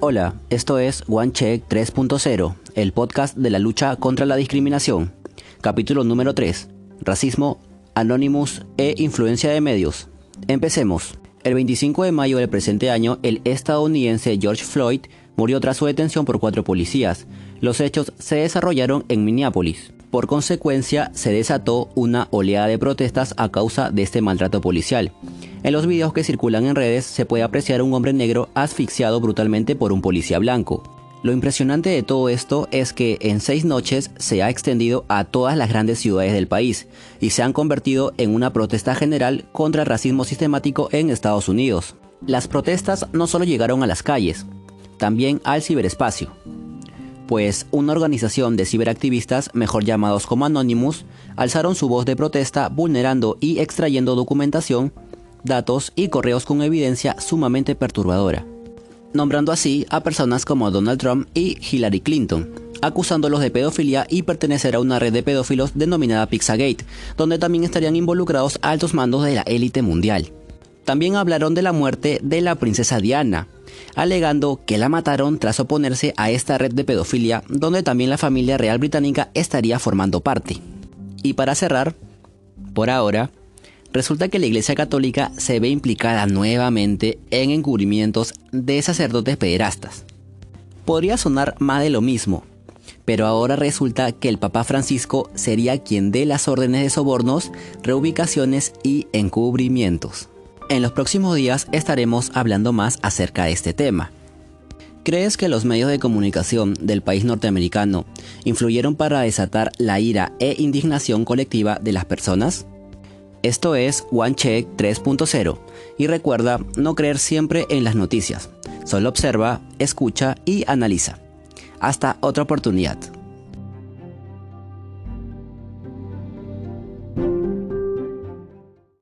Hola, esto es One Check 3.0, el podcast de la lucha contra la discriminación. Capítulo número 3. Racismo, Anonymous e influencia de medios. Empecemos. El 25 de mayo del presente año, el estadounidense George Floyd murió tras su detención por cuatro policías. Los hechos se desarrollaron en Minneapolis. Por consecuencia, se desató una oleada de protestas a causa de este maltrato policial. En los videos que circulan en redes se puede apreciar un hombre negro asfixiado brutalmente por un policía blanco. Lo impresionante de todo esto es que en seis noches se ha extendido a todas las grandes ciudades del país y se han convertido en una protesta general contra el racismo sistemático en Estados Unidos. Las protestas no solo llegaron a las calles, también al ciberespacio pues una organización de ciberactivistas, mejor llamados como Anonymous, alzaron su voz de protesta vulnerando y extrayendo documentación, datos y correos con evidencia sumamente perturbadora, nombrando así a personas como Donald Trump y Hillary Clinton, acusándolos de pedofilia y pertenecer a una red de pedófilos denominada Pizzagate, donde también estarían involucrados altos mandos de la élite mundial. También hablaron de la muerte de la princesa Diana, alegando que la mataron tras oponerse a esta red de pedofilia donde también la familia real británica estaría formando parte. Y para cerrar, por ahora, resulta que la Iglesia Católica se ve implicada nuevamente en encubrimientos de sacerdotes pederastas. Podría sonar más de lo mismo, pero ahora resulta que el Papa Francisco sería quien dé las órdenes de sobornos, reubicaciones y encubrimientos. En los próximos días estaremos hablando más acerca de este tema. ¿Crees que los medios de comunicación del país norteamericano influyeron para desatar la ira e indignación colectiva de las personas? Esto es One Check 3.0 y recuerda no creer siempre en las noticias, solo observa, escucha y analiza. Hasta otra oportunidad.